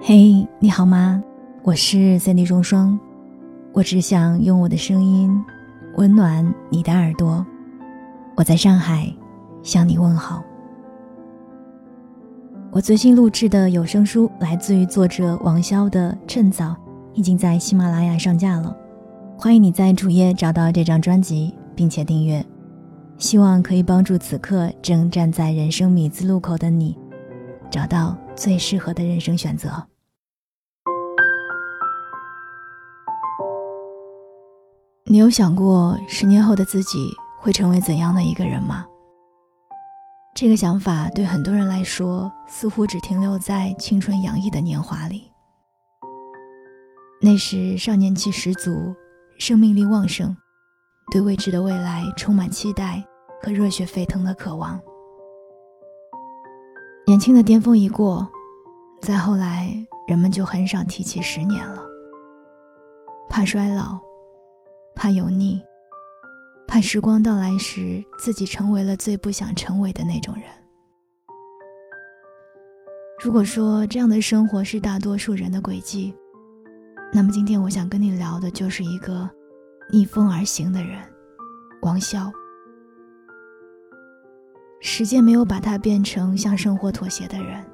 嘿，你好吗？我是三 D 中双，我只想用我的声音温暖你的耳朵。我在上海向你问好。我最新录制的有声书来自于作者王潇的《趁早》，已经在喜马拉雅上架了。欢迎你在主页找到这张专辑，并且订阅。希望可以帮助此刻正站在人生米字路口的你，找到最适合的人生选择。你有想过十年后的自己会成为怎样的一个人吗？这个想法对很多人来说，似乎只停留在青春洋溢的年华里。那时少年气十足，生命力旺盛，对未知的未来充满期待和热血沸腾的渴望。年轻的巅峰一过，再后来，人们就很少提起十年了，怕衰老。怕油腻，怕时光到来时自己成为了最不想成为的那种人。如果说这样的生活是大多数人的轨迹，那么今天我想跟你聊的就是一个逆风而行的人——王潇。时间没有把他变成向生活妥协的人，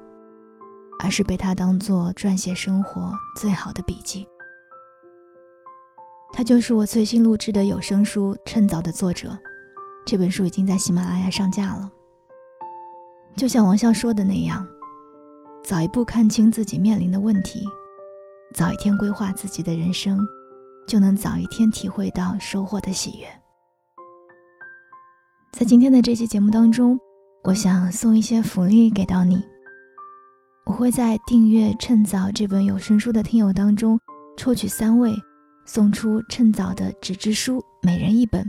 而是被他当做撰写生活最好的笔记。他就是我最新录制的有声书《趁早》的作者，这本书已经在喜马拉雅上架了。就像王潇说的那样，早一步看清自己面临的问题，早一天规划自己的人生，就能早一天体会到收获的喜悦。在今天的这期节目当中，我想送一些福利给到你。我会在订阅《趁早》这本有声书的听友当中抽取三位。送出趁早的纸质书，每人一本。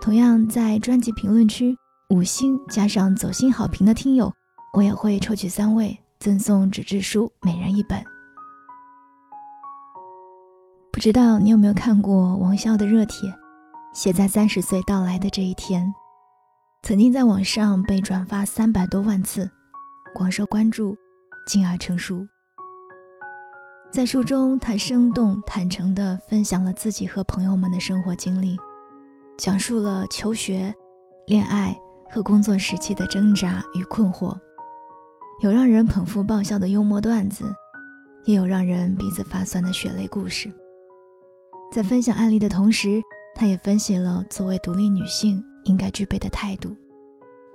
同样在专辑评论区五星加上走心好评的听友，我也会抽取三位赠送纸质书，每人一本。不知道你有没有看过王潇的热帖，写在三十岁到来的这一天，曾经在网上被转发三百多万次，广受关注，进而成书。在书中，他生动坦诚地分享了自己和朋友们的生活经历，讲述了求学、恋爱和工作时期的挣扎与困惑，有让人捧腹爆笑的幽默段子，也有让人鼻子发酸的血泪故事。在分享案例的同时，他也分析了作为独立女性应该具备的态度，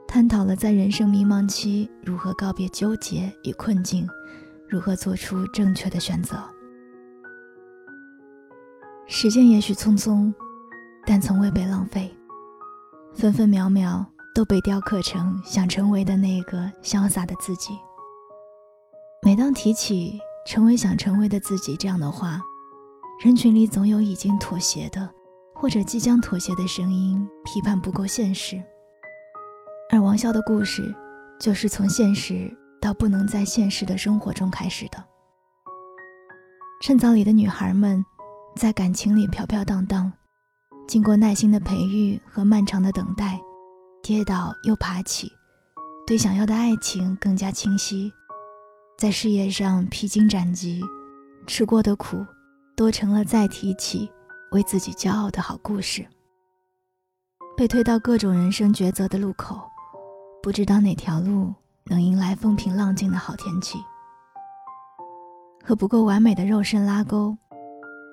探讨了在人生迷茫期如何告别纠结与困境。如何做出正确的选择？时间也许匆匆，但从未被浪费，分分秒秒都被雕刻成想成为的那个潇洒的自己。每当提起成为想成为的自己这样的话，人群里总有已经妥协的，或者即将妥协的声音，批判不够现实。而王潇的故事，就是从现实。到不能在现实的生活中开始的。趁早里的女孩们，在感情里飘飘荡荡，经过耐心的培育和漫长的等待，跌倒又爬起，对想要的爱情更加清晰，在事业上披荆斩棘，吃过的苦，都成了再提起为自己骄傲的好故事。被推到各种人生抉择的路口，不知道哪条路。能迎来风平浪静的好天气，和不够完美的肉身拉钩，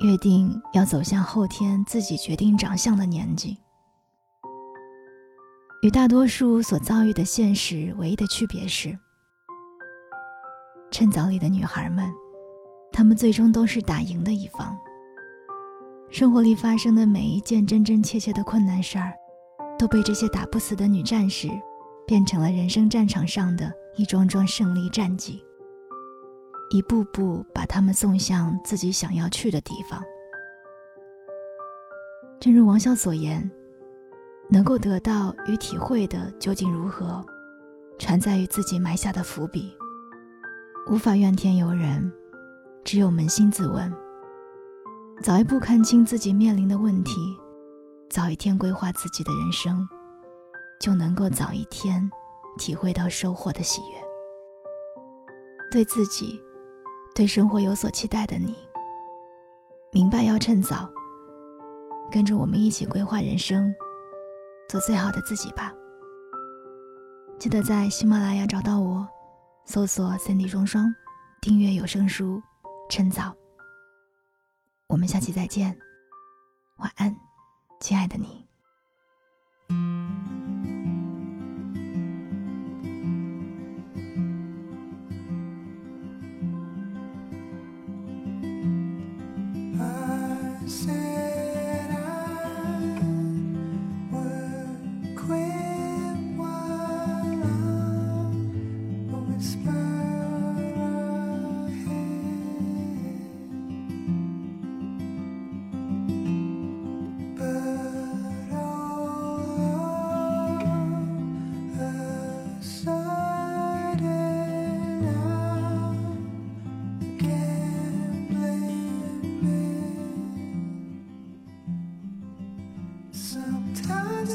约定要走向后天自己决定长相的年纪。与大多数所遭遇的现实唯一的区别是，趁早里的女孩们，她们最终都是打赢的一方。生活里发生的每一件真真切切的困难事儿，都被这些打不死的女战士。变成了人生战场上的一桩桩胜利战绩，一步步把他们送向自己想要去的地方。正如王潇所言，能够得到与体会的究竟如何，全在于自己埋下的伏笔。无法怨天尤人，只有扪心自问。早一步看清自己面临的问题，早一天规划自己的人生。就能够早一天体会到收获的喜悦。对自己、对生活有所期待的你，明白要趁早，跟着我们一起规划人生，做最好的自己吧。记得在喜马拉雅找到我，搜索 “Cindy 双双”，订阅有声书《趁早》。我们下期再见，晚安，亲爱的你。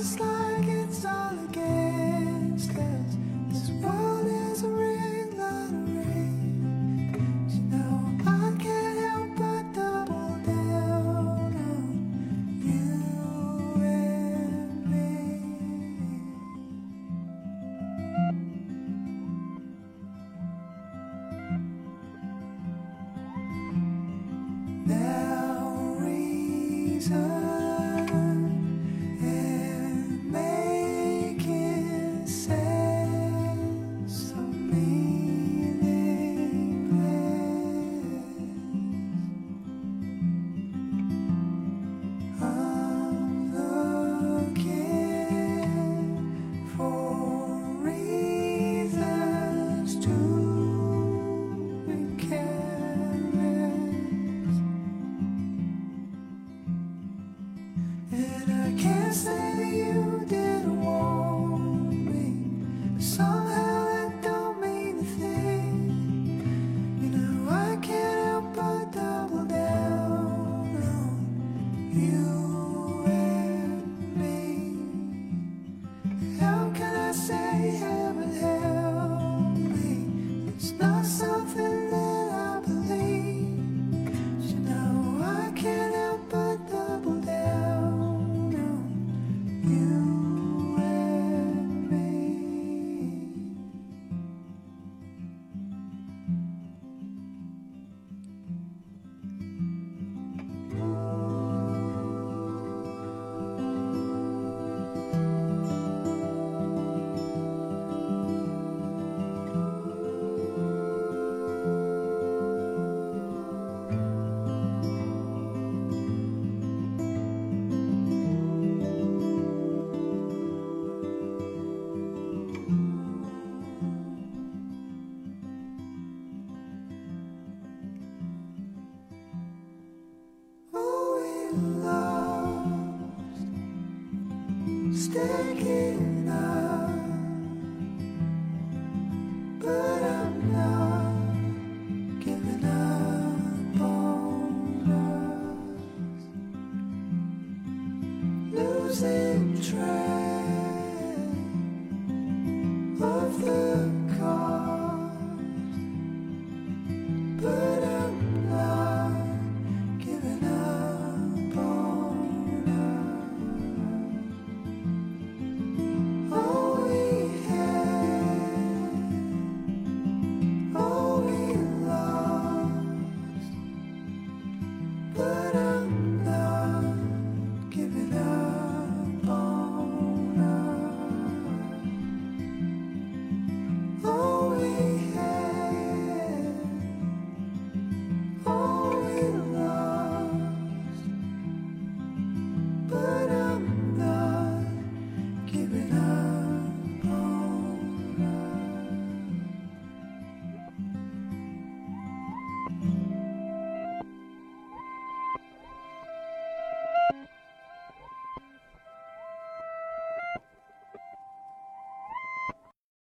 as long